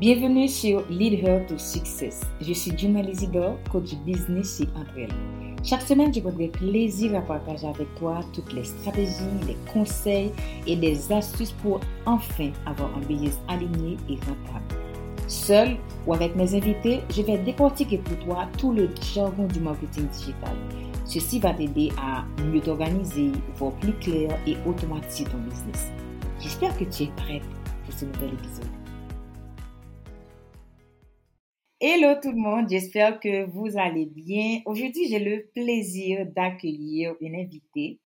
Bienvenue sur Lead Her to Success. Je suis Juma Lizidor, coach business chez Entrel. Chaque semaine, je prendrai plaisir à partager avec toi toutes les stratégies, les conseils et des astuces pour enfin avoir un business aligné et rentable. Seul ou avec mes invités, je vais décortiquer pour toi tout le jargon du marketing digital. Ceci va t'aider à mieux t'organiser, voir plus clair et automatiser ton business. J'espère que tu es prête pour ce nouvel épisode. Hello tout le monde, j'espère que vous allez bien. Aujourd'hui, j'ai le plaisir d'accueillir une invitée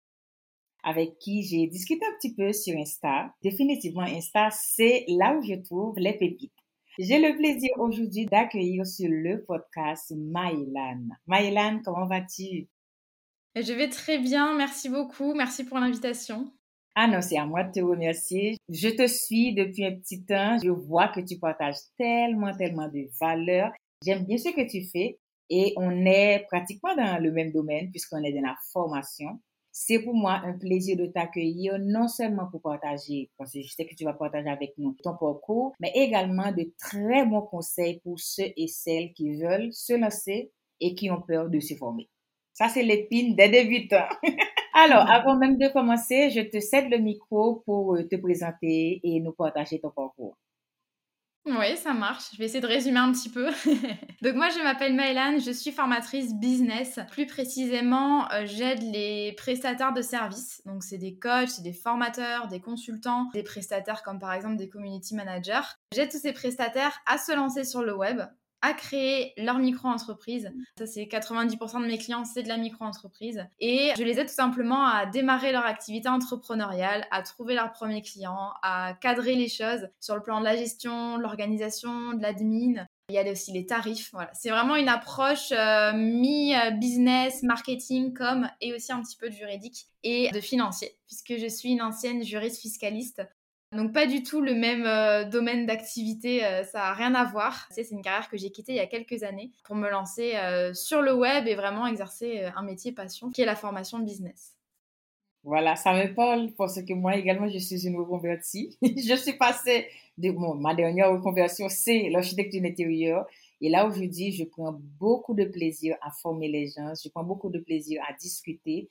avec qui j'ai discuté un petit peu sur Insta. Définitivement, Insta, c'est là où je trouve les pépites. J'ai le plaisir aujourd'hui d'accueillir sur le podcast Maëlan. Maëlan, comment vas-tu? Je vais très bien, merci beaucoup, merci pour l'invitation. Ah non, c'est à moi de te remercier. Je te suis depuis un petit temps. Je vois que tu partages tellement, tellement de valeurs. J'aime bien ce que tu fais et on est pratiquement dans le même domaine puisqu'on est dans la formation. C'est pour moi un plaisir de t'accueillir, non seulement pour partager, parce que je sais que tu vas partager avec nous ton parcours, mais également de très bons conseils pour ceux et celles qui veulent se lancer et qui ont peur de se former. Ça, c'est l'épine des débutants. Alors, avant même de commencer, je te cède le micro pour euh, te présenter et nous partager ton parcours. Oui, ça marche. Je vais essayer de résumer un petit peu. Donc moi, je m'appelle Maëlan, je suis formatrice business. Plus précisément, euh, j'aide les prestataires de services. Donc c'est des coachs, des formateurs, des consultants, des prestataires comme par exemple des community managers. J'aide tous ces prestataires à se lancer sur le web à créer leur micro-entreprise. Ça, c'est 90% de mes clients, c'est de la micro-entreprise. Et je les aide tout simplement à démarrer leur activité entrepreneuriale, à trouver leurs premiers clients, à cadrer les choses sur le plan de la gestion, de l'organisation, de l'admin. Il y a aussi les tarifs. Voilà. C'est vraiment une approche euh, mi-business, marketing, com et aussi un petit peu de juridique et de financier, puisque je suis une ancienne juriste fiscaliste. Donc pas du tout le même euh, domaine d'activité, euh, ça a rien à voir. C'est une carrière que j'ai quittée il y a quelques années pour me lancer euh, sur le web et vraiment exercer un métier passion qui est la formation business. Voilà, ça me parle parce que moi également je suis une reconvertie. je suis passée de bon, ma dernière reconversion c'est l'architecture d'intérieur et là aujourd'hui je prends beaucoup de plaisir à former les gens, je prends beaucoup de plaisir à discuter.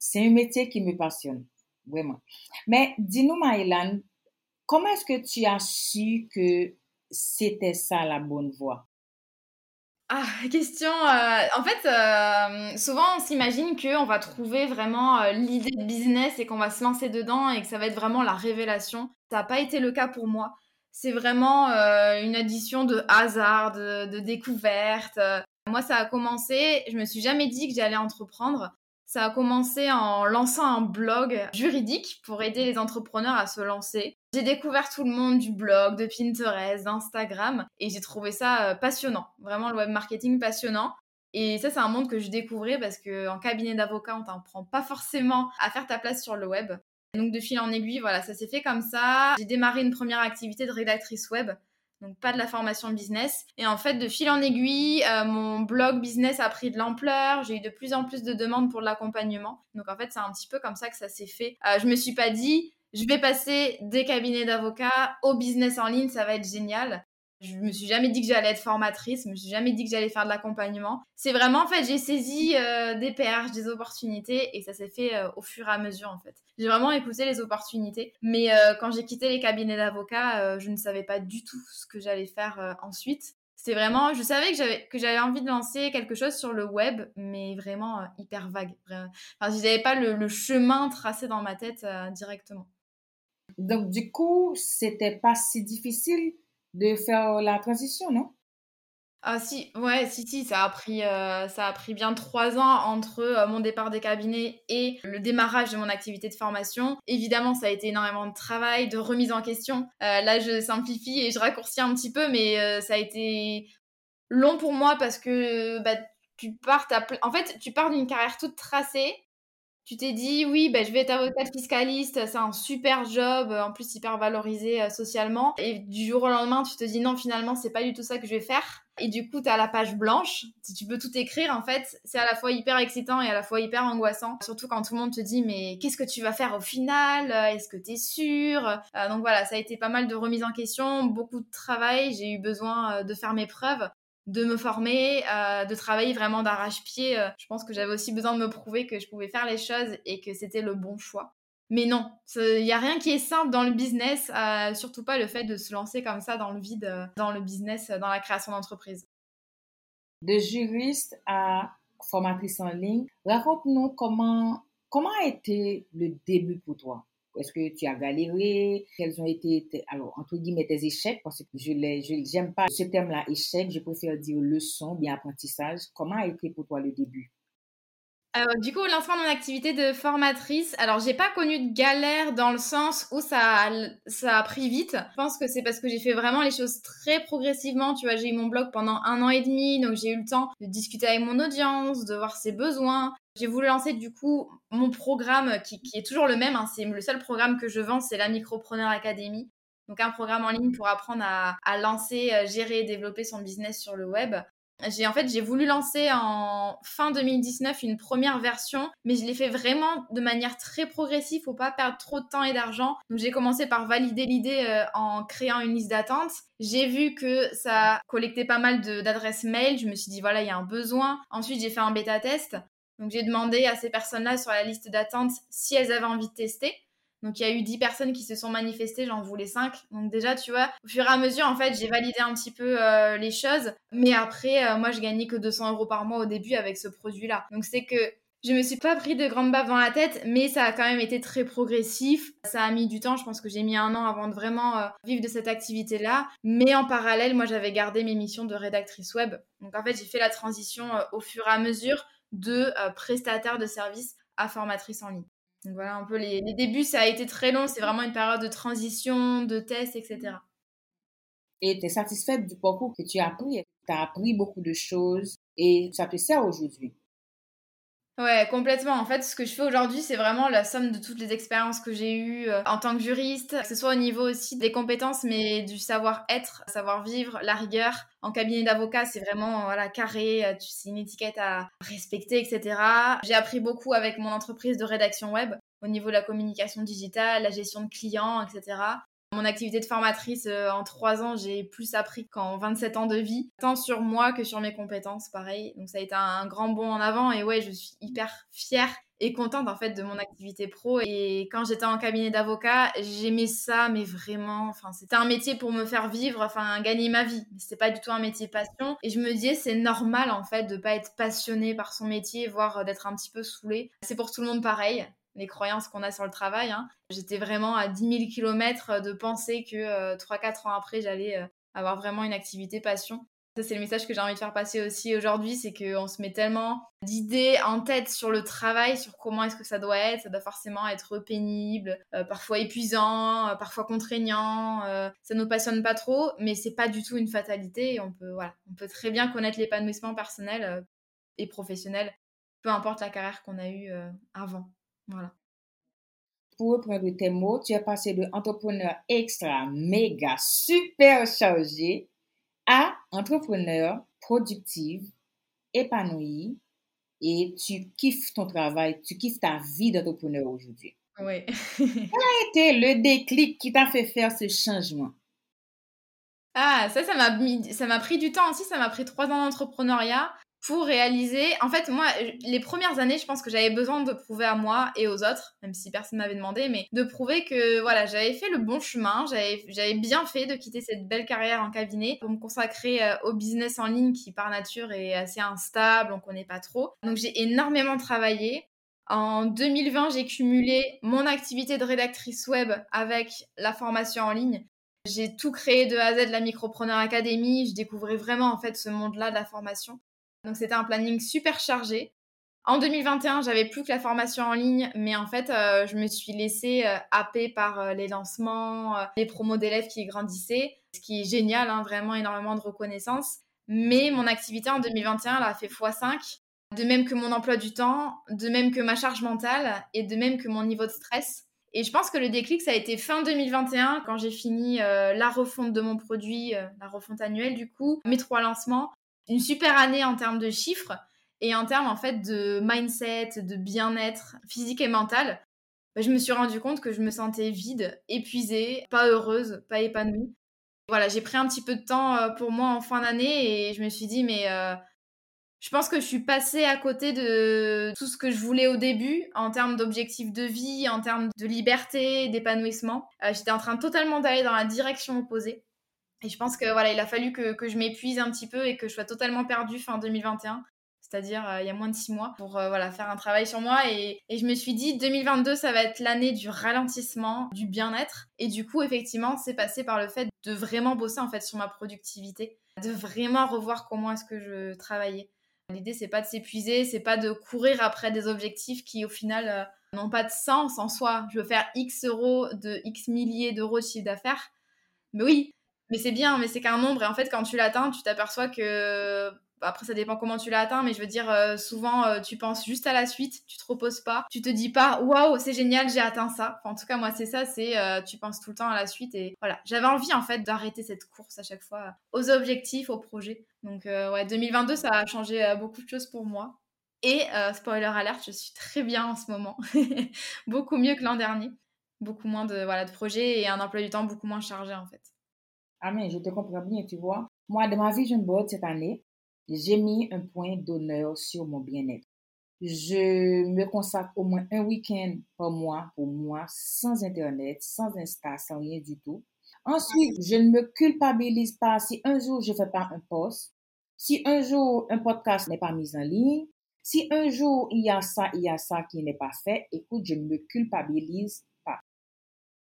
C'est un métier qui me passionne vraiment. Mais dis-nous Maëlan, Comment est-ce que tu as su que c'était ça la bonne voie? Ah, question. Euh, en fait, euh, souvent on s'imagine qu'on va trouver vraiment euh, l'idée de business et qu'on va se lancer dedans et que ça va être vraiment la révélation. Ça n'a pas été le cas pour moi. C'est vraiment une addition de hasard, de, de découverte. Moi, ça a commencé, je me suis jamais dit que j'allais entreprendre. Ça a commencé en lançant un blog juridique pour aider les entrepreneurs à se lancer. J'ai découvert tout le monde du blog, de Pinterest, d'Instagram et j'ai trouvé ça euh, passionnant. Vraiment le web marketing passionnant. Et ça, c'est un monde que je découvrais parce qu'en cabinet d'avocat, on t'apprend pas forcément à faire ta place sur le web. Donc de fil en aiguille, voilà, ça s'est fait comme ça. J'ai démarré une première activité de rédactrice web donc pas de la formation business. Et en fait, de fil en aiguille, euh, mon blog business a pris de l'ampleur, j'ai eu de plus en plus de demandes pour l'accompagnement. Donc en fait, c'est un petit peu comme ça que ça s'est fait. Euh, je me suis pas dit, je vais passer des cabinets d'avocats au business en ligne, ça va être génial. Je me suis jamais dit que j'allais être formatrice, je me suis jamais dit que j'allais faire de l'accompagnement. C'est vraiment, en fait, j'ai saisi euh, des perches, des opportunités et ça s'est fait euh, au fur et à mesure, en fait. J'ai vraiment écouté les opportunités. Mais euh, quand j'ai quitté les cabinets d'avocats, je ne savais pas du tout ce que j'allais faire ensuite. C'est vraiment, je savais que j'avais que j'avais envie de lancer quelque chose sur le web, mais vraiment hyper vague. Enfin, je n'avais pas le, chemin tracé dans ma tête directement. Donc, du coup, c'était pas si difficile de faire la transition, non? Ah si, ouais, si, si, ça a pris, euh, ça a pris bien trois ans entre euh, mon départ des cabinets et le démarrage de mon activité de formation. Évidemment, ça a été énormément de travail, de remise en question. Euh, là, je simplifie et je raccourcis un petit peu, mais ça a été long pour moi parce que bah, tu pars, en fait, tu pars d'une carrière toute tracée tu t'es dit, oui, ben, je vais être avocate fiscaliste, c'est un super job, en plus hyper valorisé euh, socialement. Et du jour au lendemain, tu te dis, non, finalement, c'est pas du tout ça que je vais faire. Et du coup, tu as la page blanche. Si tu peux tout écrire, en fait, c'est à la fois hyper excitant et à la fois hyper angoissant. Surtout quand tout le monde te dit, mais qu'est-ce que tu vas faire au final? Est-ce que tu es sûr? Euh, Donc voilà, ça a été pas mal de remises en question, beaucoup de travail. J'ai eu besoin euh, de faire mes preuves de me former, euh, de travailler vraiment d'arrache-pied. Je pense que j'avais aussi besoin de me prouver que je pouvais faire les choses et que c'était le bon choix. Mais non, il n'y a rien qui est simple dans le business, euh, surtout pas le fait de se lancer comme ça dans le vide, euh, dans le business, euh, dans la création d'entreprise. De juriste à formatrice en ligne, raconte-nous comment, comment a été le début pour toi? Est-ce que tu as galéré? Quels ont été, alors, entre guillemets, tes échecs? Parce que je n'aime pas ce terme-là, échec. Je préfère dire leçon, bien apprentissage. Comment a été pour toi le début? Du coup, au lancement de mon activité de formatrice, alors j'ai pas connu de galère dans le sens où ça a, ça a pris vite. Je pense que c'est parce que j'ai fait vraiment les choses très progressivement. Tu vois, j'ai eu mon blog pendant un an et demi, donc j'ai eu le temps de discuter avec mon audience, de voir ses besoins. J'ai voulu lancer du coup mon programme qui, est toujours le même. Hein. c'est le seul programme que je vends, c'est la Micropreneur Academy. Donc un programme en ligne pour apprendre à, lancer, euh, gérer et développer son business sur le web. J'ai en fait j'ai voulu lancer en fin 2019 une première version, mais je l'ai fait vraiment de manière très progressive, faut pas perdre trop de temps et d'argent. Donc j'ai commencé par valider l'idée euh, en créant une liste d'attente. J'ai vu que ça collectait pas mal d'adresses mail, je me suis dit voilà, il y a un besoin. Ensuite, j'ai fait un bêta test. Donc j'ai demandé à ces personnes-là sur la liste d'attente si elles avaient envie de tester. Donc il y a eu 10 personnes qui se sont manifestées, j'en voulais 5. Donc déjà, tu vois, au fur et à mesure, en fait, j'ai validé un petit peu euh, les choses. Mais après, euh, moi, je gagnais que 200 euros par mois au début avec ce produit-là. Donc c'est que je me suis pas pris de grandes baffes dans la tête, mais ça a quand même été très progressif. Ça a mis du temps, je pense que j'ai mis un an avant de vraiment euh, vivre de cette activité-là. Mais en parallèle, moi, j'avais gardé mes missions de rédactrice web. Donc en fait, j'ai fait la transition au fur et à mesure de prestataire de services à formatrice en ligne. Donc voilà un peu les, débuts, ça a été très long, c'est vraiment une période de transition, de tests, etc. Et tu es satisfaite du parcours que tu as appris. Tu as appris beaucoup de choses et ça te sert aujourd'hui? Ouais, complètement. En fait, ce que je fais aujourd'hui, c'est vraiment la somme de toutes les expériences que j'ai eues euh, en tant que juriste, que ce soit au niveau aussi des compétences, mais du savoir-être, savoir-vivre, la rigueur. En cabinet d'avocat, c'est vraiment voilà carré, euh, c'est une étiquette à respecter, etc. J'ai appris beaucoup avec mon entreprise de rédaction web au niveau de la communication digitale, la gestion de clients, etc. Mon activité de formatrice, euh, en trois ans, j'ai plus appris qu'en 27 ans de vie, tant sur moi que sur mes compétences, pareil. Donc ça a été un, grand bond en avant et ouais, je suis hyper fière et contente en fait de mon activité pro. Et quand j'étais en cabinet d'avocat j'aimais ça mais vraiment enfin c'était un métier pour me faire vivre enfin gagner ma vie. C'était pas du tout un métier passion. Et je me disais c'est normal en fait de pas être passionné par son métier voire d'être un petit peu saoulé c'est pour tout le monde pareil les croyances qu'on a sur le travail. Hein. J'étais vraiment à 10 000 km de penser que euh, 3-4 ans après, j'allais euh, avoir vraiment une activité passion. Ça, c'est le message que j'ai envie de faire passer aussi aujourd'hui, c'est qu'on se met tellement d'idées en tête sur le travail, sur comment est-ce que ça doit être. Ça doit forcément être pénible, euh, parfois épuisant, euh, parfois contraignant. ça nous passionne pas trop, mais c'est pas du tout une fatalité. on peut, voilà, on peut très bien connaître l'épanouissement personnel et professionnel, peu importe la carrière qu'on a eue avant. Voilà. Pour reprendre tes mots, tu es passé de entrepreneur extra, méga, super chargé à entrepreneur productive, épanoui et tu kiffes ton travail, tu kiffes ta vie d'entrepreneur aujourd'hui. Oui. Quel a été le déclic qui t'a fait faire ce changement? Ah, ça, ça m'a ça m'a pris du temps aussi. Ça m'a pris trois ans d'entrepreneuriat pour réaliser. En fait, moi, les premières années, je pense que j'avais besoin de prouver à moi et aux autres, même si personne m'avait demandé, mais de prouver que voilà, j'avais fait le bon chemin, j'avais bien fait de quitter cette belle carrière en cabinet pour me consacrer euh, au business en ligne qui, par nature, est assez instable, on connaît pas trop. Donc, j'ai énormément travaillé. En 2020, j'ai cumulé mon activité de rédactrice web avec la formation en ligne. J'ai tout créé de A à Z, la Micropreneur Academy. Je découvrais vraiment en fait ce monde-là de la formation. Donc c'était un planning super chargé. En 2021, j'avais plus que la formation en ligne, mais en fait, euh, je me suis laissée euh, happer par euh, les lancements, les promos d'élèves qui grandissaient, ce qui est génial, hein, vraiment énormément de reconnaissance. Mais mon activité en 2021, elle a fait x5, de même que mon emploi du temps, de même que ma charge mentale et de même que mon niveau de stress. Et je pense que le déclic, ça a été fin 2021, quand j'ai fini la refonte de mon produit, la refonte annuelle du coup, mes trois lancements. Une super année en termes de chiffres et en termes en fait de mindset, de bien-être physique et mental. Bah, je me suis rendu compte que je me sentais vide, épuisée, pas heureuse, pas épanouie. Voilà, j'ai pris un petit peu de temps euh, pour moi en fin d'année et je me suis dit, mais je pense que je suis passée à côté de tout ce que je voulais au début en termes d'objectifs de vie, en termes de liberté, d'épanouissement. Euh, j'étais en train totalement d'aller dans la direction opposée. Et je pense que voilà, il a fallu que, que je m'épuise un petit peu et que je sois totalement perdue fin 2021 c'est-à-dire euh, il y a moins de six mois, pour euh, voilà, faire un travail sur moi. Et, et, je me suis dit, 2022, ça va être l'année du ralentissement, du bien-être. Et du coup, effectivement, c'est passé par le fait de vraiment bosser en fait sur ma productivité, de vraiment revoir comment est-ce que je travaillais. L'idée, c'est pas de s'épuiser, c'est pas de courir après des objectifs qui, au final, euh, n'ont pas de sens en soi. Je veux faire X euros de X milliers d'euros de chiffre d'affaires. Mais oui, mais c'est bien, mais c'est qu'un nombre. Et en fait, quand tu l'atteins, tu t'aperçois que bah, après, ça dépend comment tu l'as atteint, mais je veux dire, euh, souvent, euh, tu penses juste à la suite, tu te reposes pas, tu te dis pas, waouh, c'est génial, j'ai atteint ça. en tout cas, moi, c'est ça, c'est euh, tu penses tout le temps à la suite. Et voilà, j'avais envie, en fait, d'arrêter cette course à chaque fois aux objectifs, aux projets. Donc, ouais, 2022, ça a changé beaucoup de choses pour moi. Et spoiler alert, je suis très bien en ce moment, beaucoup mieux que l'an dernier. Beaucoup moins de, voilà, de projets et un emploi du temps beaucoup moins chargé, en fait. Ah, mais je te comprends bien, tu vois. Moi, de ma vision board cette année, j'ai mis un point d'honneur sur mon bien-être. Je me consacre au moins un week-end par mois pour moi, sans Internet, sans Insta, sans rien du tout. Ensuite, je ne me culpabilise pas si un jour je ne fais pas un post, si un jour un podcast n'est pas mis en ligne, si un jour il y a ça, il y a ça qui n'est pas fait, écoute, je ne me culpabilise pas.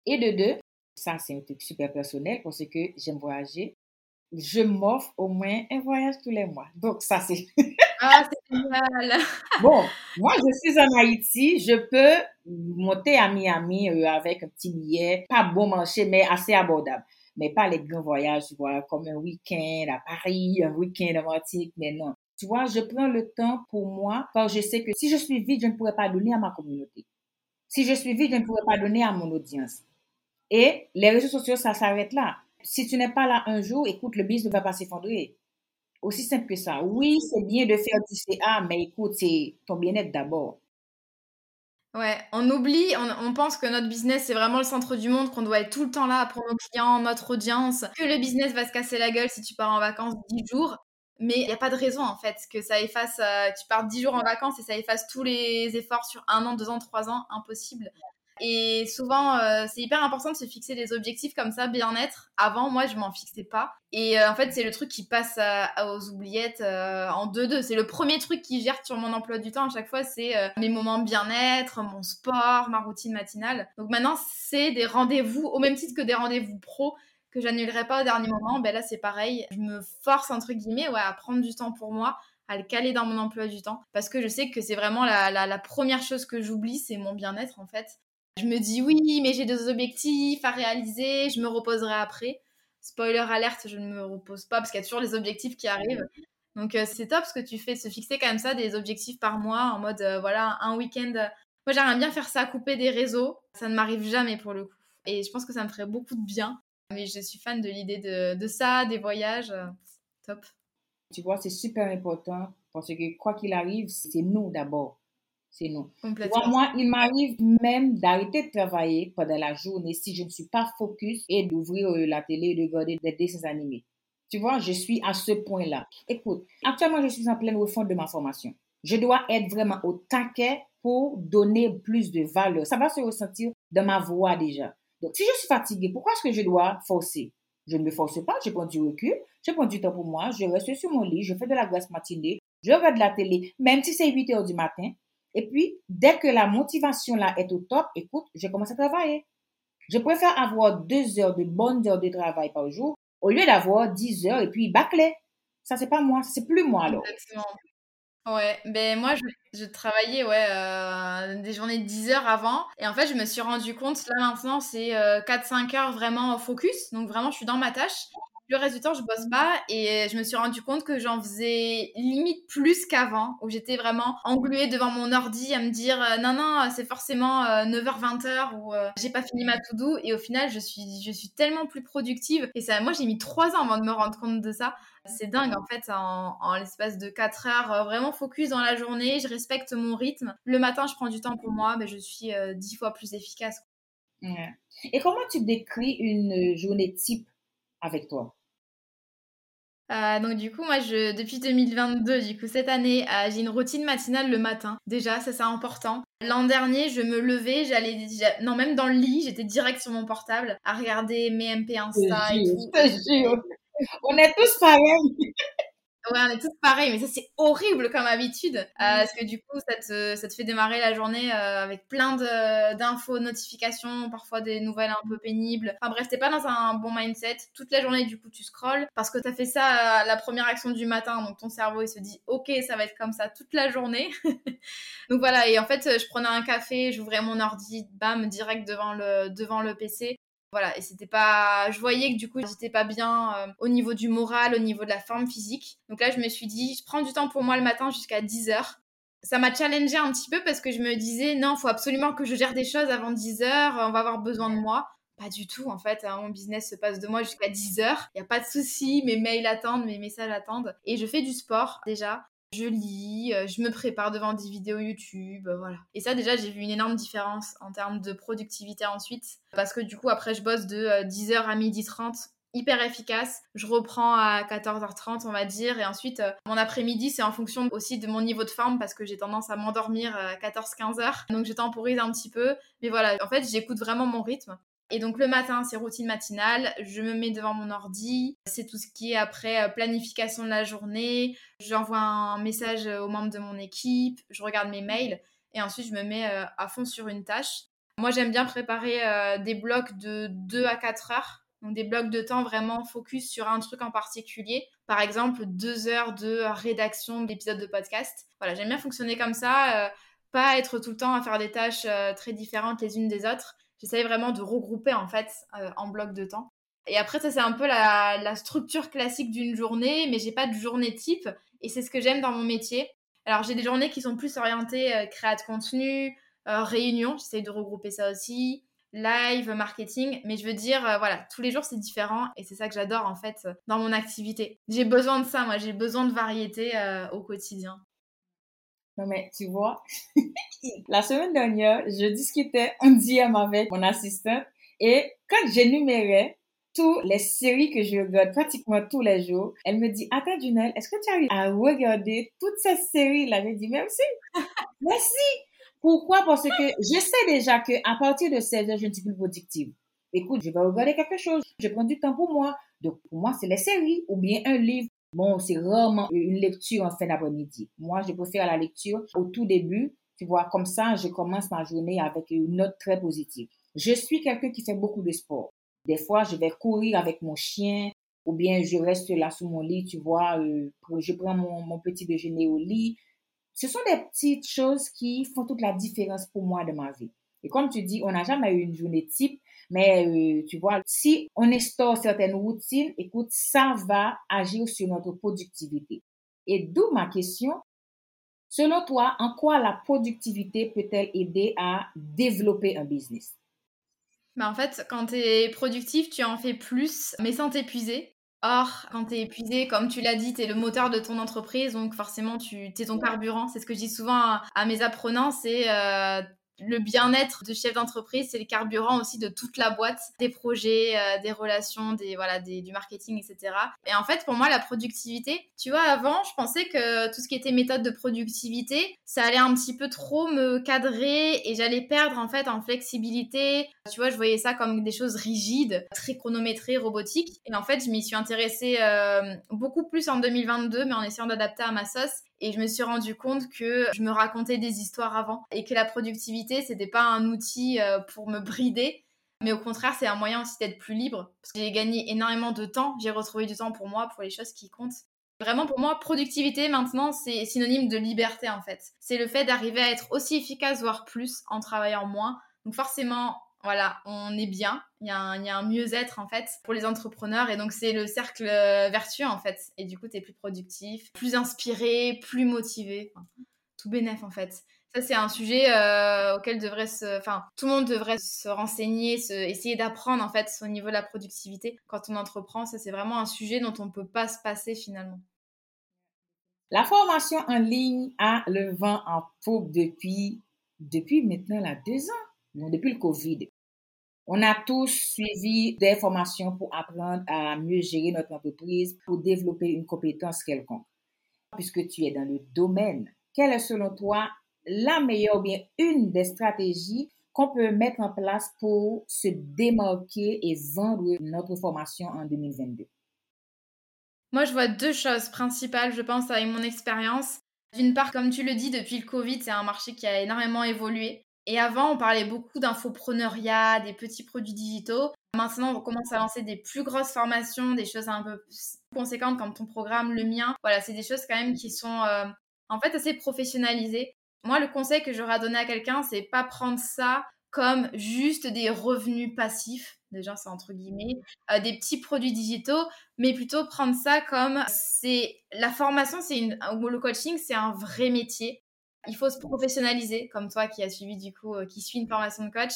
Et de deux, ça c'est un truc super personnel parce que j'aime voyager je m'offre au moins un voyage tous les mois. Donc, ça, c'est... ah, c'est génial! bon, moi, je suis en Haïti. Je peux monter à Miami euh, avec un petit billet, pas bon marché, mais assez abordable. Mais pas les grands voyages, tu vois, comme un week-end à Paris, un week-end à Martinique, mais non. Tu vois, je prends le temps pour moi, que je sais que si je suis vide, je ne pourrais pas donner à ma communauté. Si je suis vide, je ne pourrais pas donner à mon audience. Et les réseaux sociaux, ça s'arrête là. Si tu n'es pas là un jour, écoute, le business ne va pas s'effondrer. Aussi simple que ça. Oui, c'est bien de faire du CA, mais écoute, c'est ton bien-être d'abord. Ouais, on oublie, on, pense que notre business c'est vraiment le centre du monde, qu'on doit être tout le temps là pour nos clients, notre audience, que le business va se casser la gueule si tu pars en vacances 10 jours. Mais il n'y a pas de raison en fait que ça efface, euh, tu pars 10 jours en vacances et ça efface tous les efforts sur un an, deux ans, trois ans, impossible. Et souvent, euh, c'est hyper important de se fixer des objectifs comme ça, bien-être. Avant, moi, je m'en fixais pas. Et euh, en fait, c'est le truc qui passe aux oubliettes euh, en deux-deux. C'est le premier truc qui gère sur mon emploi du temps à chaque fois, c'est mes moments bien-être, mon sport, ma routine matinale. Donc maintenant, c'est des rendez-vous, au même titre que des rendez-vous pro que j'annulerai pas au dernier moment. Ben là, c'est pareil. Je me force, entre guillemets, à prendre du temps pour moi à le caler dans mon emploi du temps parce que je sais que c'est vraiment la première chose que j'oublie, c'est mon bien-être en fait. Je me dis oui, mais j'ai des objectifs à réaliser, je me reposerai après. Spoiler alerte, je ne me repose pas parce qu'il y a toujours les objectifs qui arrivent. Donc euh, c'est top ce que tu fais, se fixer quand même ça, des objectifs par mois en mode euh, voilà, un week-end. Moi j'aimerais bien faire ça, couper des réseaux. Ça ne m'arrive jamais pour le coup. Et je pense que ça me ferait beaucoup de bien. Mais je suis fan de l'idée de, de, ça, des voyages. Top. Tu vois, c'est super important parce que quoi qu'il arrive, c'est nous d'abord c'est non. moi, il m'arrive même d'arrêter de travailler pendant la journée si je ne suis pas focus et d'ouvrir euh, la télé et de regarder des dessins animés. Tu vois, je suis à ce point-là. Écoute, actuellement, je suis en pleine refonte de ma formation. Je dois être vraiment au taquet pour donner plus de valeur. Ça va se ressentir dans ma voix déjà. Donc, si je suis fatiguée, pourquoi est-ce que je dois forcer? Je ne me force pas, je prends du recul, je prends du temps pour moi, je reste sur mon lit, je fais de la graisse matinée, je regarde la télé, même si c'est 8 heures du matin, et puis, dès que la motivation là est au top, écoute, j'ai commencé à travailler. Je préfère avoir deux heures de bonnes heures de travail par jour au lieu d'avoir dix heures et puis bâcler. Ça, c'est pas moi, c'est plus moi alors. Exactement. Ouais, ben moi je, travaillais ouais, euh, des journées de 10 heures avant et en fait je me suis rendu compte là maintenant c'est 4-5 euh, heures vraiment focus donc vraiment je suis dans ma tâche Le reste du temps, je bosse pas et je me suis rendu compte que j'en faisais limite plus qu'avant, où j'étais vraiment engluée devant mon ordi à me dire euh, non, non, c'est forcément 9h, euh, 20h ou euh, j'ai pas fini ma to-do. Et au final, je suis, je suis tellement plus productive. Et ça, moi, j'ai mis trois ans avant de me rendre compte de ça. C'est dingue en fait, en, l'espace de 4 heures, vraiment focus dans la journée, je respecte mon rythme. Le matin, je prends du temps pour moi, mais je suis dix fois plus efficace. Et comment tu décris une journée type avec toi? Euh, donc du coup, moi, je, depuis 2022, du coup, cette année, euh, j'ai une routine matinale le matin. Déjà, ça c'est important. L'an dernier, je me levais, j'allais, non même dans le lit, j'étais direct sur mon portable à regarder mes MP Insta et tout. On est tous pareils. Ouais, on est tous pareils, mais ça c'est horrible comme habitude, euh, parce que du coup ça te, ça te fait démarrer la journée euh, avec plein d'infos, notifications, parfois des nouvelles un peu pénibles. Enfin bref, t'es pas dans un bon mindset. Toute la journée du coup tu scrolles parce que t'as fait ça la première action du matin, donc ton cerveau il se dit ok ça va être comme ça toute la journée. donc voilà, et en fait je prenais un café, j'ouvrais mon ordi, bam direct devant le devant le PC voilà, et c'était pas. Je voyais que du coup, j'étais pas bien euh, au niveau du moral, au niveau de la forme physique. Donc là, je me suis dit, je prends du temps pour moi le matin jusqu'à 10h. Ça m'a challengé un petit peu parce que je me disais, non, faut absolument que je gère des choses avant 10h, on va avoir besoin de moi. Pas du tout, en fait. Hein, mon business se passe de moi jusqu'à 10h. Il n'y a pas de souci, mes mails attendent, mes messages attendent. Et je fais du sport déjà je lis, euh, je me prépare devant des vidéos YouTube, euh, voilà. Et ça déjà j'ai vu une énorme différence en termes de productivité ensuite parce que du coup après je bosse de 10h euh, à 12h30 hyper efficace. Je reprends à 14h30, on va dire, et ensuite mon après-midi, c'est en fonction aussi de mon niveau de forme parce que j'ai tendance à m'endormir à 14-15h, donc je temporise un petit peu. Mais voilà, en fait, j'écoute vraiment mon rythme. Et donc le matin, c'est routine matinale, je me mets devant mon ordi, c'est tout ce qui est après euh, planification de la journée, j'envoie un message aux membres de mon équipe, je regarde mes mails. Et ensuite je me mets euh, à fond sur une tâche. Moi j'aime bien préparer euh, des blocs de 2 à 4 heures, donc des blocs de temps vraiment focus sur un truc en particulier. Par exemple, 2 heures de rédaction d'épisodes de podcast. Voilà, j'aime bien fonctionner comme ça, pas être tout le temps à faire des tâches très différentes les unes des autres j'essayais vraiment de regrouper en fait euh, en bloc de temps. Et après, ça c'est un peu la, structure classique d'une journée, mais j'ai pas de journée type. Et c'est ce que j'aime dans mon métier. Alors j'ai des journées qui sont plus orientées euh, créa de contenu, euh, réunion, j'essaye de regrouper ça aussi, live, marketing. Mais je veux dire, voilà, tous les jours c'est différent et c'est ça que j'adore en fait dans mon activité. J'ai besoin de ça, moi, j'ai besoin de variété au quotidien. Non, mais tu vois, la semaine dernière, je discutais un DM avec mon assistante et quand j'énumérais toutes les séries que je regarde pratiquement tous les jours, elle me dit, attends, Junelle, est-ce que tu arrives à regarder toutes ces séries-là? J'ai dit, merci. merci. Pourquoi? Parce que je sais déjà que à partir de 16 heures, je ne suis plus productive. Écoute, je vais regarder quelque chose. Je prends du temps pour moi. Donc, pour moi, c'est les séries ou bien un livre. Bon, c'est rarement une lecture en fin d'après-midi. Moi, je préfère la lecture au tout début. Tu vois, comme ça, je commence ma journée avec une note très positive. Je suis quelqu'un qui fait beaucoup de sport. Des fois, je vais courir avec mon chien ou bien je reste là sous mon lit, tu vois, euh, je prends mon, mon petit déjeuner au lit. Ce sont des petites choses qui font toute la différence pour moi de ma vie. Et comme tu dis, on n'a jamais eu une journée type, mais euh, tu vois, si on instaure certaines routines, écoute, ça va agir sur notre productivité. Et d'où ma question, selon toi, en quoi la productivité peut-elle aider à développer un business? Bah en fait, quand tu es productif, tu en fais plus, mais sans t'épuiser. Or, quand tu es épuisé, comme tu l'as dit, tu es le moteur de ton entreprise, donc forcément, tu es ton carburant. C'est ce que je dis souvent à, mes apprenants, c'est euh, le bien-être de chef d'entreprise, c'est le carburant aussi de toute la boîte, des projets, euh, des relations, des voilà, du marketing, etc. Et en fait, pour moi, la productivité, tu vois, avant, je pensais que tout ce qui était méthode de productivité, ça allait un petit peu trop me cadrer et j'allais perdre en fait en flexibilité. Tu vois, je voyais ça comme des choses rigides, très chronométrées, robotiques. Et en fait, je m'y suis intéressée euh, beaucoup plus en 2022, mais en essayant d'adapter à ma sauce. Et je me suis rendu compte que je me racontais des histoires avant et que la productivité, c'était pas un outil euh, pour me brider, mais au contraire, c'est un moyen aussi d'être plus libre. Parce que j'ai gagné énormément de temps, j'ai retrouvé du temps pour moi, pour les choses qui comptent. Vraiment, pour moi, productivité maintenant, c'est synonyme de liberté en fait. C'est le fait d'arriver à être aussi efficace, voire plus, en travaillant moins. Donc forcément, voilà, on est bien. Il y a un, mieux-être en fait pour les entrepreneurs et donc c'est le cercle euh, vertueux en fait. Et du coup, tu es plus productif, plus inspiré, plus motivé. tout bénef en fait. Ça, c'est un sujet euh, auquel devrait se, enfin, tout le monde devrait se renseigner, se, essayer d'apprendre en fait au niveau de la productivité quand on entreprend. Ça, c'est vraiment un sujet dont on ne peut pas se passer finalement. La formation en ligne a le vent en poupe depuis, depuis maintenant là, deux ans depuis le Covid. On a tous suivi des formations pour apprendre à mieux gérer notre entreprise, pour développer une compétence quelconque. Puisque tu es dans le domaine, quelle est selon toi la meilleure ou bien une des stratégies qu'on peut mettre en place pour se démarquer et vendre notre formation en 2022? Moi, je vois deux choses principales, je pense, avec mon expérience. D'une part, comme tu le dis, depuis le Covid, c'est un marché qui a énormément évolué. Et avant, on parlait beaucoup d'infopreneuriat, des petits produits digitaux. Maintenant, on commence à lancer des plus grosses formations, des choses un peu plus conséquentes comme ton programme, le mien. Voilà, c'est des choses quand même qui sont euh, en fait assez professionnalisées. Moi, le conseil que j'aurais à donner à quelqu'un, c'est pas prendre ça comme juste des revenus passifs, déjà c'est entre guillemets, euh, des petits produits digitaux, mais plutôt prendre ça comme c'est la formation, c'est une ou le coaching, c'est un vrai métier. Il faut se professionnaliser, comme toi qui as suivi du coup, euh, qui suit une formation de coach.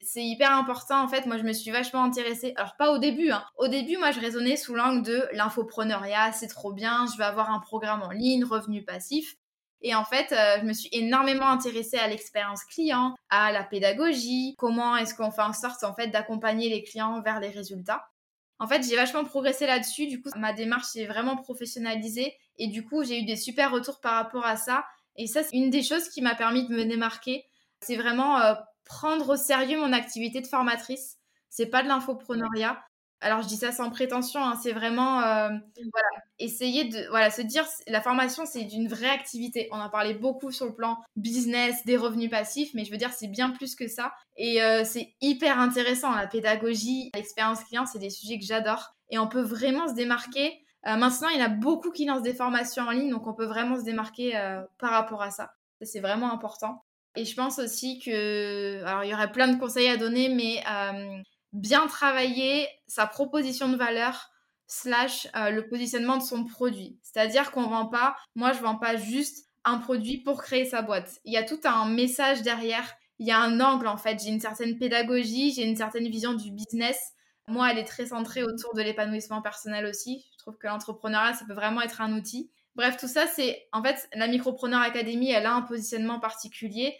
C'est hyper important en fait. Moi, je me suis vachement intéressée. Alors pas au début. Hein. Au début, moi, je raisonnais sous l'angle de l'infopreneuriat, c'est trop bien. Je vais avoir un programme en ligne, revenu passif. Et en fait, euh, je me suis énormément intéressée à l'expérience client, à la pédagogie, comment est-ce qu'on fait en sorte en fait d'accompagner les clients vers les résultats. En fait, j'ai vachement progressé là-dessus. Du coup, ma démarche s'est vraiment professionnalisée et du coup, j'ai eu des super retours par rapport à ça. Et ça, c'est une des choses qui m'a permis de me démarquer. C'est vraiment euh, prendre au sérieux mon activité de formatrice. C'est pas de l'infopreneuriat. Alors je dis ça sans prétention, hein, c'est vraiment euh, voilà, essayer de voilà, se dire la formation c'est d'une vraie activité. On en parlait beaucoup sur le plan business, des revenus passifs, mais je veux dire c'est bien plus que ça. Et euh, c'est hyper intéressant, la pédagogie, l'expérience client, c'est des sujets que j'adore. Et on peut vraiment se démarquer euh, maintenant, il y en a beaucoup qui lancent des formations en ligne, donc on peut vraiment se démarquer euh, par rapport à ça. C'est vraiment important. Et je pense aussi que, alors il y aurait plein de conseils à donner, mais euh, bien travailler sa proposition de valeur slash le positionnement de son produit. C'est-à-dire qu'on vend pas, moi je vends pas juste un produit pour créer sa boîte. Il y a tout un message derrière, il y a un angle en fait, j'ai une certaine pédagogie, j'ai une certaine vision du business moi, elle est très centrée autour de l'épanouissement personnel aussi. Trouve que l'entrepreneuriat, ça peut vraiment être un outil. Bref, tout ça, c'est en fait la Micropreneur Academy, elle a un positionnement particulier.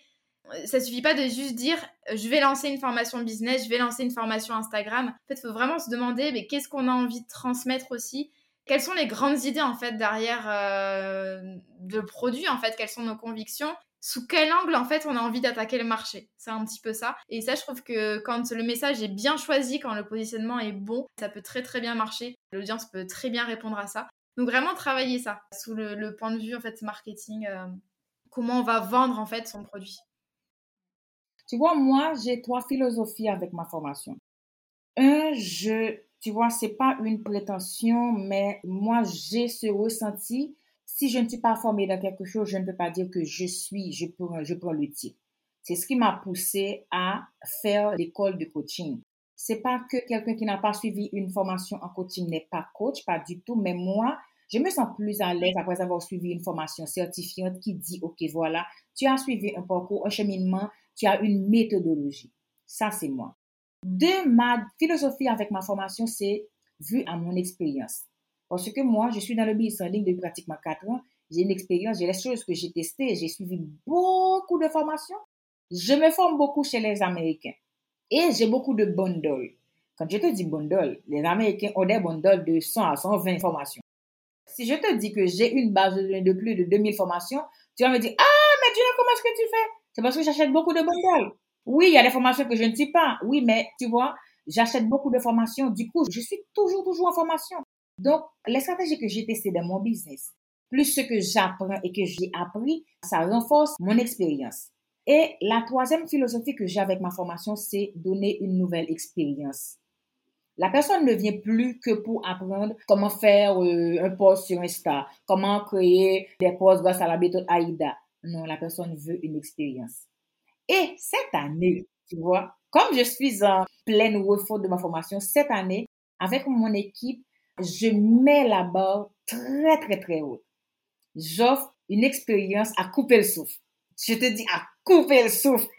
Ça suffit pas de juste dire je vais lancer une formation business, je vais lancer une formation Instagram. En fait, il faut vraiment se demander mais qu'est-ce qu'on a envie de transmettre aussi? Quelles sont les grandes idées en fait derrière euh, le produit en fait? Quelles sont nos convictions? Sous quel angle en fait on a envie d'attaquer le marché. C'est un petit peu ça. Et ça, je trouve que quand le message est bien choisi, quand le positionnement est bon, ça peut très très bien marcher. L'audience peut très bien répondre à ça. Donc vraiment travailler ça sous le, point de vue en fait marketing, euh, comment on va vendre en fait son produit. Tu vois, moi j'ai trois philosophies avec ma formation. Un, je, tu vois, c'est pas une prétention, mais moi j'ai ce ressenti si je ne suis pas formée dans quelque chose, je ne peux pas dire que je suis, je prends, je prends le titre. C'est ce qui m'a poussé à faire l'école de coaching. C'est pas que quelqu'un qui n'a pas suivi une formation en coaching n'est pas coach, pas du tout, mais moi, je me sens plus à l'aise après avoir suivi une formation certifiante qui dit, OK, voilà, tu as suivi un parcours, un cheminement, tu as une méthodologie. Ça, c'est moi. De ma philosophie avec ma formation, c'est vu à mon expérience. Parce que moi, je suis dans le business en ligne depuis pratiquement 4 ans. J'ai une expérience, j'ai les choses que j'ai testées, j'ai suivi beaucoup de formations. Je me forme beaucoup chez les Américains. Et j'ai beaucoup de bundles. Quand je te dis bundle, les Américains ont des bundles de 100 à 120 formations. Si je te dis que j'ai une base de plus de 2000 formations, tu vas me dire, ah, mais Dieu, comment est-ce que tu fais? C'est parce que j'achète beaucoup de bundles. Oui, il y a des formations que je ne sais pas. Oui, mais tu vois, j'achète beaucoup de formations. Du coup, je suis toujours, toujours en formation. Donc, les stratégies que j'ai testées dans mon business, plus ce que j'apprends et que j'ai appris, ça renforce mon expérience. Et la troisième philosophie que j'ai avec ma formation, c'est donner une nouvelle expérience. La personne ne vient plus que pour apprendre comment faire euh, un post sur Insta, comment créer des posts grâce à la méthode AIDA. Non, la personne veut une expérience. Et cette année, tu vois, Comme je suis en pleine refonte de ma formation cette année, avec mon équipe, je mets la barre très, très, très haute. J'offre une expérience à couper le souffle. Je te dis à couper le souffle.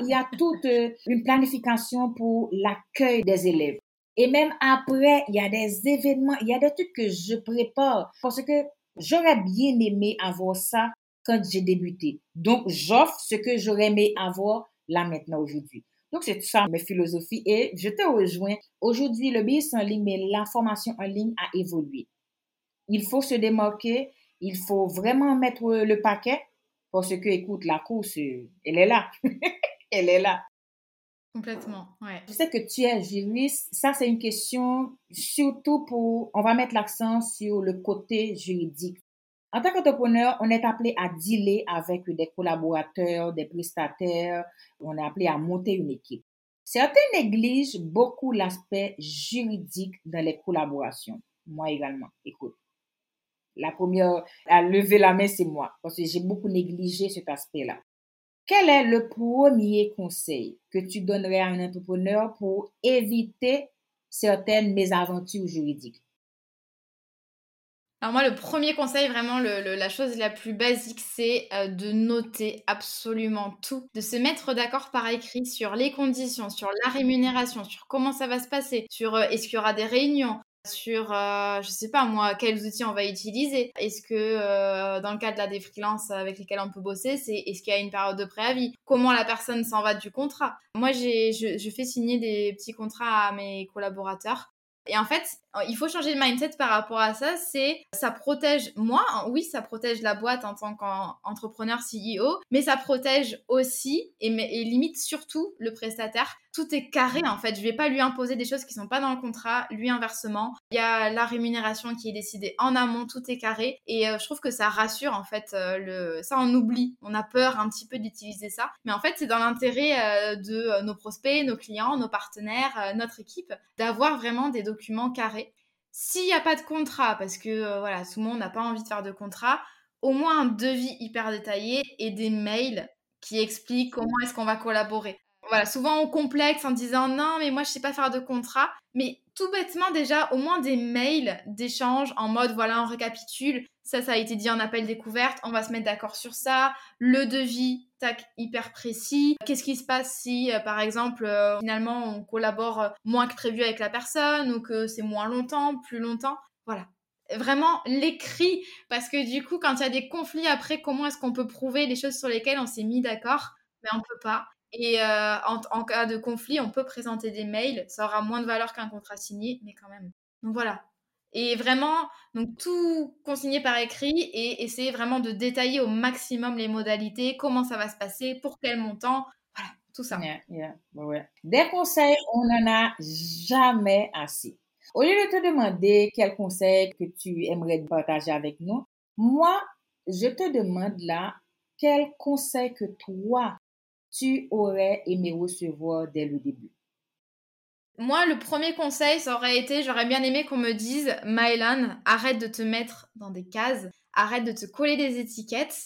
Il y a toute euh, une planification pour l'accueil des élèves. Et même après, il y a des événements, il y a des trucs que je prépare parce que j'aurais bien aimé avoir ça quand j'ai débuté. Donc, j'offre ce que j'aurais aimé avoir là maintenant aujourd'hui. Donc, c'est ça mes philosophies et je te rejoins. Aujourd'hui, le business en ligne, mais la formation en ligne a évolué. Il faut se démarquer, il faut vraiment mettre le paquet parce que, écoute, la course, elle est là. elle est là. Complètement, ouais. Je sais que tu es juriste. Ça, c'est une question surtout pour, on va mettre l'accent sur le côté juridique. En tant qu'entrepreneur, on est appelé à dealer avec des collaborateurs, des prestataires. On est appelé à monter une équipe. Certains négligent beaucoup l'aspect juridique dans les collaborations. Moi également. Écoute, la première à lever la main, c'est moi, parce que j'ai beaucoup négligé cet aspect-là. Quel est le premier conseil que tu donnerais à un entrepreneur pour éviter certaines mésaventures juridiques? Alors moi, le premier conseil, vraiment la chose la plus basique, c'est euh, de noter absolument tout, de se mettre d'accord par écrit sur les conditions, sur la rémunération, sur comment ça va se passer, sur euh, est-ce qu'il y aura des réunions, sur, euh, je sais pas moi, quels outils on va utiliser. Est-ce que euh, dans le cadre la des freelances avec lesquels on peut bosser, c'est est-ce qu'il y a une période de préavis Comment la personne s'en va du contrat Moi, j'ai, je fais signer des petits contrats à mes collaborateurs. Et en fait, il faut changer de mindset par rapport à ça. C'est ça protège moi, oui, ça protège la boîte en tant qu'entrepreneur CEO, mais ça protège aussi et, limite surtout le prestataire. Tout est carré en fait. Je vais pas lui imposer des choses qui sont pas dans le contrat. Lui inversement, il y a la rémunération qui est décidée en amont. Tout est carré et euh, je trouve que ça rassure en fait. Euh, le ça on oublie. On a peur un petit peu d'utiliser ça, mais en fait c'est dans l'intérêt euh, de nos prospects, nos clients, nos partenaires, notre équipe d'avoir vraiment des documents carrés s'il n'y a pas de contrat, parce que euh, voilà, tout le monde n'a pas envie de faire de contrat, au moins un devis hyper détaillé et des mails qui expliquent comment est-ce qu'on va collaborer. Voilà, souvent on complexe en disant non, mais moi je sais pas faire de contrat. Mais tout bêtement déjà, au moins des mails d'échange en mode voilà, on récapitule. Ça, ça a été dit en appel découverte, on va se mettre d'accord sur ça. Le devis, tac, hyper précis. Qu'est-ce qui se passe si, euh, par exemple, euh, finalement, on collabore euh, moins que prévu avec la personne ou que c'est moins longtemps, plus longtemps? Voilà. Vraiment l'écrit, parce que du coup, quand il y a des conflits après, comment est-ce qu'on peut prouver les choses sur lesquelles on s'est mis d'accord? Mais on peut pas. Et en, en, cas de conflit, on peut présenter des mails. Ça aura moins de valeur qu'un contrat signé, mais quand même. Donc voilà, et vraiment, donc tout consigner par écrit et essayer vraiment de détailler au maximum les modalités, comment ça va se passer, pour quel montant, voilà, tout ça. Des conseils, on n'en a jamais assez. Au lieu de te demander quels conseils que tu aimerais partager avec nous, moi, je te demande là, quel conseil que toi, tu aurais aimé recevoir dès le début? Moi, le premier conseil, ça aurait été, j'aurais bien aimé qu'on me dise, Mylan, arrête de te mettre dans des cases, arrête de te coller des étiquettes,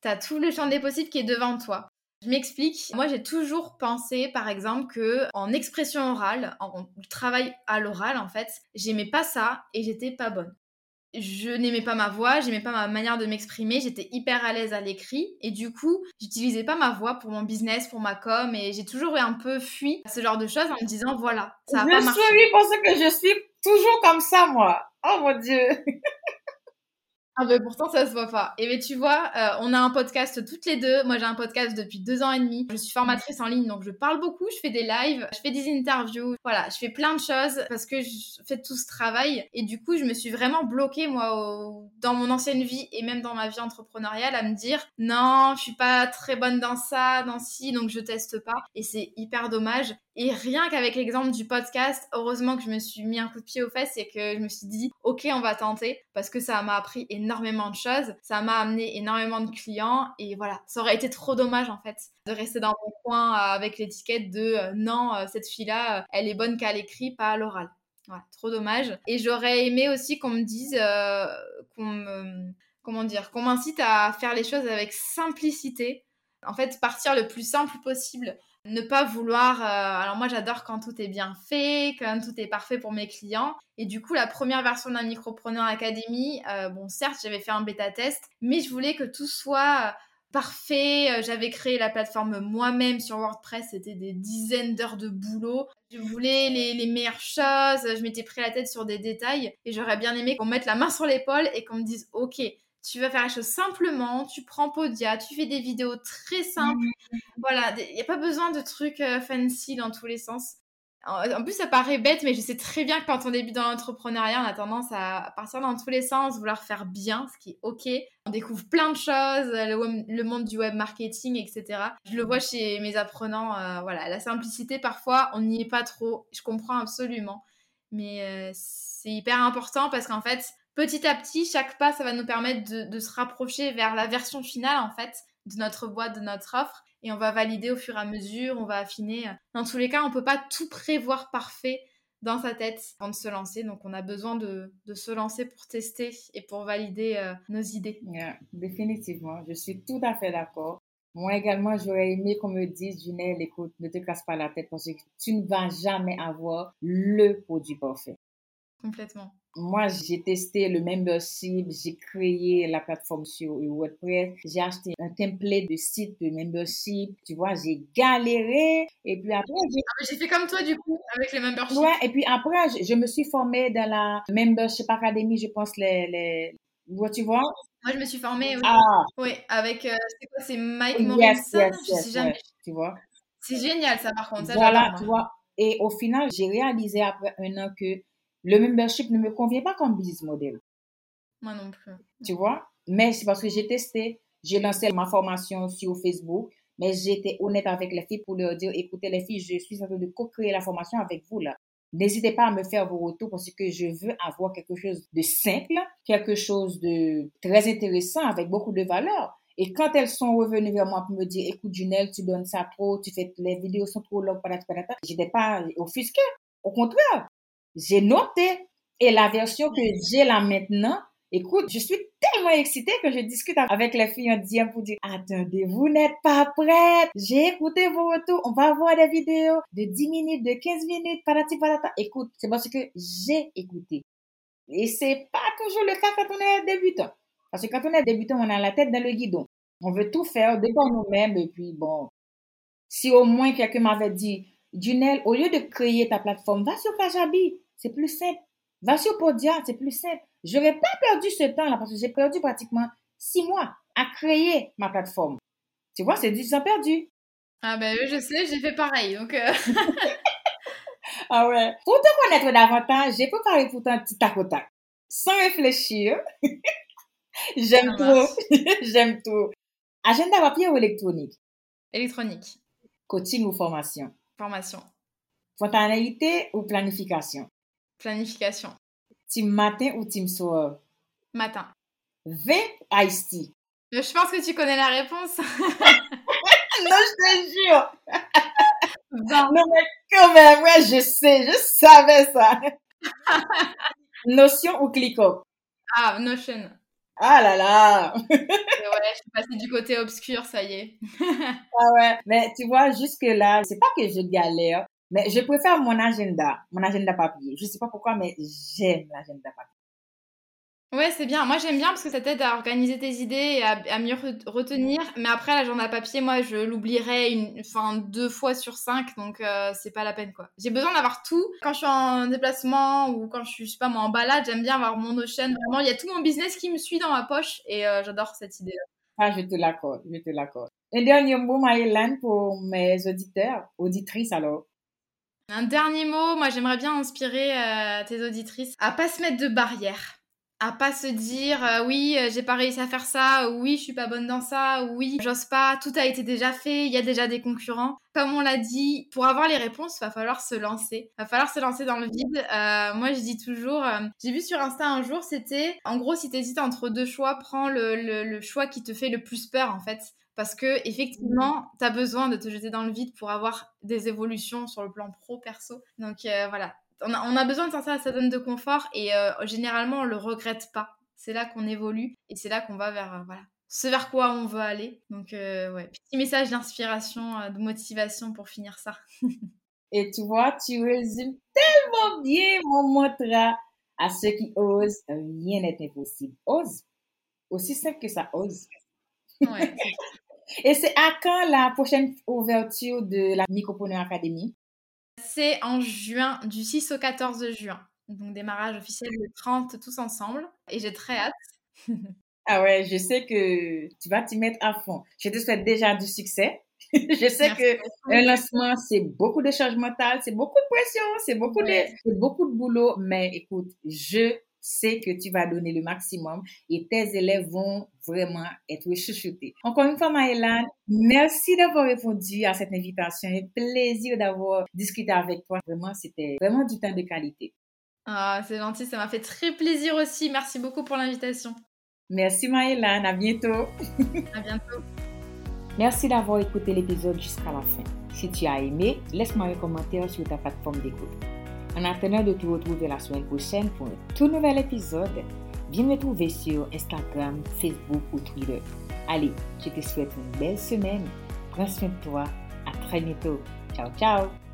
t'as tout le champ des possibles qui est devant toi. Je m'explique. Moi, j'ai toujours pensé, par exemple, que en expression orale, en travail à l'oral, en fait, j'aimais pas ça et j'étais pas bonne je n'aimais pas ma voix, j'aimais pas ma manière de m'exprimer, j'étais hyper à l'aise à l'écrit et du coup, j'utilisais pas ma voix pour mon business, pour ma com et j'ai toujours eu un peu fui ce genre de choses en me disant voilà, ça a pas marché. Je suis parce que je suis toujours comme ça moi. Oh mon dieu. Ah ben pourtant ça se voit pas. Et ben tu vois, euh, on a un podcast toutes les deux. Moi j'ai un podcast depuis deux ans et demi. Je suis formatrice en ligne donc je parle beaucoup, je fais des lives, je fais des interviews. Voilà, je fais plein de choses parce que je fais tout ce travail. Et du coup je me suis vraiment bloquée moi dans mon ancienne vie et même dans ma vie entrepreneuriale à me dire non, je suis pas très bonne dans ça, dans ci, donc je teste pas. Et c'est hyper dommage. Et rien qu'avec l'exemple du podcast, heureusement que je me suis mis un coup de pied aux fesses et que je me suis dit, ok, on va tenter parce que ça m'a appris énormément de choses, ça m'a amené énormément de clients et voilà, ça aurait été trop dommage en fait de rester dans mon coin euh, avec l'étiquette de euh, non, euh, cette fille-là, elle est bonne qu'à l'écrit, pas à l'oral. Voilà, trop dommage. Et j'aurais aimé aussi qu'on me dise, qu'on me, comment dire, qu'on m'incite à faire les choses avec simplicité. En fait, partir le plus simple possible Ne pas vouloir. alors moi, j'adore quand tout est bien fait, quand tout est parfait pour mes clients. Et du coup, la première version d'un Micropreneur Academy, bon, certes, j'avais fait un bêta test, mais je voulais que tout soit parfait. Euh, j'avais créé la plateforme moi-même sur WordPress. C'était des dizaines d'heures de boulot. Je voulais les, meilleures choses. Je m'étais pris la tête sur des détails. Et j'aurais bien aimé qu'on me mette la main sur l'épaule et qu'on me dise, OK, tu vas faire les choses simplement, tu prends Podia, tu fais des vidéos très simples. Mmh. Voilà, il n'y a pas besoin de trucs euh, fancy dans tous les sens. En plus, ça paraît bête, mais je sais très bien que quand on débute dans l'entrepreneuriat, on a tendance à partir dans tous les sens, vouloir faire bien, ce qui est OK. On découvre plein de choses, le, monde du web marketing, etc. Je le vois chez mes apprenants, euh, voilà, la simplicité, parfois, on n'y est pas trop. Je comprends absolument. Mais euh, c'est hyper important parce qu'en fait, petit à petit, chaque pas, ça va nous permettre de, se rapprocher vers la version finale, en fait, de notre boîte, de notre offre et on va valider au fur et à mesure, on va affiner. Dans tous les cas, on ne peut pas tout prévoir parfait dans sa tête avant de se lancer. Donc, on a besoin de, se lancer pour tester et pour valider euh, nos idées. définitivement, je suis tout à fait d'accord. Moi également, j'aurais aimé qu'on me dise, Junelle, écoute, ne te casse pas la tête parce que tu ne vas jamais avoir le produit parfait. Complètement. Moi, j'ai testé le membership, j'ai créé la plateforme sur WordPress, j'ai acheté un template de site de membership, tu vois, j'ai galéré et puis après ah, j'ai fait comme toi du coup avec les memberships. Ouais, et puis après je, me suis formée dans la membership academy, je pense les les tu vois? Moi, je me suis formée oui, ah. oui avec euh, c'est quoi c'est Mike Morrison, yes, je sais jamais. tu vois? C'est génial ça par contre, ça Voilà, tu vois? Et au final, j'ai réalisé après un an que le membership ne me convient pas comme business model. Moi non plus. Tu vois? Mais c'est parce que j'ai testé. J'ai lancé ma formation sur Facebook, mais j'étais honnête avec les filles pour leur dire, écoutez les filles, je suis en train de co-créer la formation avec vous là. N'hésitez pas à me faire vos retours parce que je veux avoir quelque chose de simple, quelque chose de très intéressant avec beaucoup de valeur. Et quand elles sont revenues vers moi pour me dire, écoute, Junelle, tu donnes ça trop, tu fais, les vidéos sont trop longues, j'étais pas offusquée. Au contraire, j'ai noté. Et la version que j'ai là maintenant, écoute, je suis tellement excitée que je discute avec les filles en disant pour dire, attendez, vous n'êtes pas prêtes. J'ai écouté vos retours. On va voir des vidéos de 10 minutes, de 15 minutes, patati patata. Écoute, c'est parce que j'ai écouté. Et c'est pas toujours le cas quand on est débutant. Parce que quand on est débutant, on a la tête dans le guidon. On veut tout faire de nous-mêmes. Et puis, bon, si au moins quelqu'un m'avait dit, Junel, au lieu de créer ta plateforme, va sur Kajabi c'est plus simple. Va sur Podia, c'est plus simple. J'aurais pas perdu ce temps-là parce que j'ai perdu pratiquement six mois à créer ma plateforme. Tu vois, c'est du temps perdu. Ah ben je sais, j'ai fait pareil. Donc euh. ah ouais. Pour te connaître davantage, j'ai préparé tout un petit tac au tac. Sans réfléchir. J'aime tout. J'aime tout. Agenda papier ou électronique? Électronique. Coaching ou formation? Formation. Spontanéité ou planification? Planification. Team matin ou team soir? Matin. V Ice Tea. Je pense que tu connais la réponse. non, je te jure. Non, mais quand même, ouais, je sais, je savais ça. Notion ou ClickUp? Ah, Notion. Ah là là! ouais, je suis passée du côté obscur, ça y est. ah ouais, mais tu vois, jusque-là, c'est pas que je galère, mais je préfère mon agenda, mon agenda papier. Je sais pas pourquoi, mais j'aime l'agenda papier. Ouais, c'est bien. Moi, j'aime bien parce que ça t'aide à organiser tes idées et à, mieux retenir. Mais après, l'agenda papier, moi, je l'oublierai une, enfin, deux fois sur cinq, donc euh, c'est pas la peine, quoi. J'ai besoin d'avoir tout. Quand je suis en déplacement ou quand je suis, je sais pas, moi, en balade, j'aime bien avoir mon Notion. Vraiment, il y a tout mon business qui me suit dans ma poche et euh, j'adore cette idée-là. Ah, je te l'accorde, je te l'accorde. Un dernier mot, Maëlan, pour mes auditeurs, auditrices, alors. Un dernier mot, moi j'aimerais bien inspirer euh, tes auditrices à pas se mettre de barrières, à pas se dire euh, oui euh, j'ai pas réussi à faire ça, oui je suis pas bonne dans ça, oui j'ose pas, tout a été déjà fait, il y a déjà des concurrents. Comme on l'a dit, pour avoir les réponses, va falloir se lancer, va falloir se lancer dans le vide. moi je dis toujours, j'ai vu sur Insta un jour, c'était en gros si t'hésites entre deux choix, prends le choix qui te fait le plus peur en fait parce que effectivement, tu as besoin de te jeter dans le vide pour avoir des évolutions sur le plan pro perso. Donc euh, voilà, on a, besoin de sortir à sa zone de confort et euh, généralement on le regrette pas. C'est là qu'on évolue et c'est là qu'on va vers euh, voilà ce vers quoi on veut aller. Donc, ouais, petit message d'inspiration, de motivation pour finir ça. Et tu vois, tu résumes tellement bien mon mantra à ceux qui osent, rien n'est impossible. Ose. Aussi simple que ça, ose. Ouais. Et c'est à quand la prochaine ouverture de la Micropreneur Academy? C'est en juin, du 6 au 14 juin. Donc démarrage officiel le 30 tous ensemble. Et j'ai très hâte. ah ouais, je sais que tu vas t'y mettre à fond. Je te souhaite déjà du succès. je sais que un lancement, c'est beaucoup de charge mentale, c'est beaucoup de pression, c'est beaucoup, de, beaucoup de boulot. Mais écoute, je sais que tu vas donner le maximum et tes élèves vont vraiment être chouchoutés. Encore une fois, Maëlan, merci d'avoir répondu à cette invitation. Un plaisir d'avoir discuté avec toi. Vraiment, c'était vraiment du temps de qualité. Ah, c'est gentil, ça m'a fait très plaisir aussi. Merci beaucoup pour l'invitation. Merci Maëlan, à bientôt. à bientôt. Merci d'avoir écouté l'épisode jusqu'à la fin. Si tu as aimé, laisse-moi un commentaire sur ta plateforme d'écoute. En attendant de te retrouver la semaine prochaine pour un tout nouvel épisode, viens me trouver sur Instagram, Facebook ou Twitter. Allez, je te souhaite une belle semaine. Prends soin de toi. À très bientôt. Ciao, ciao.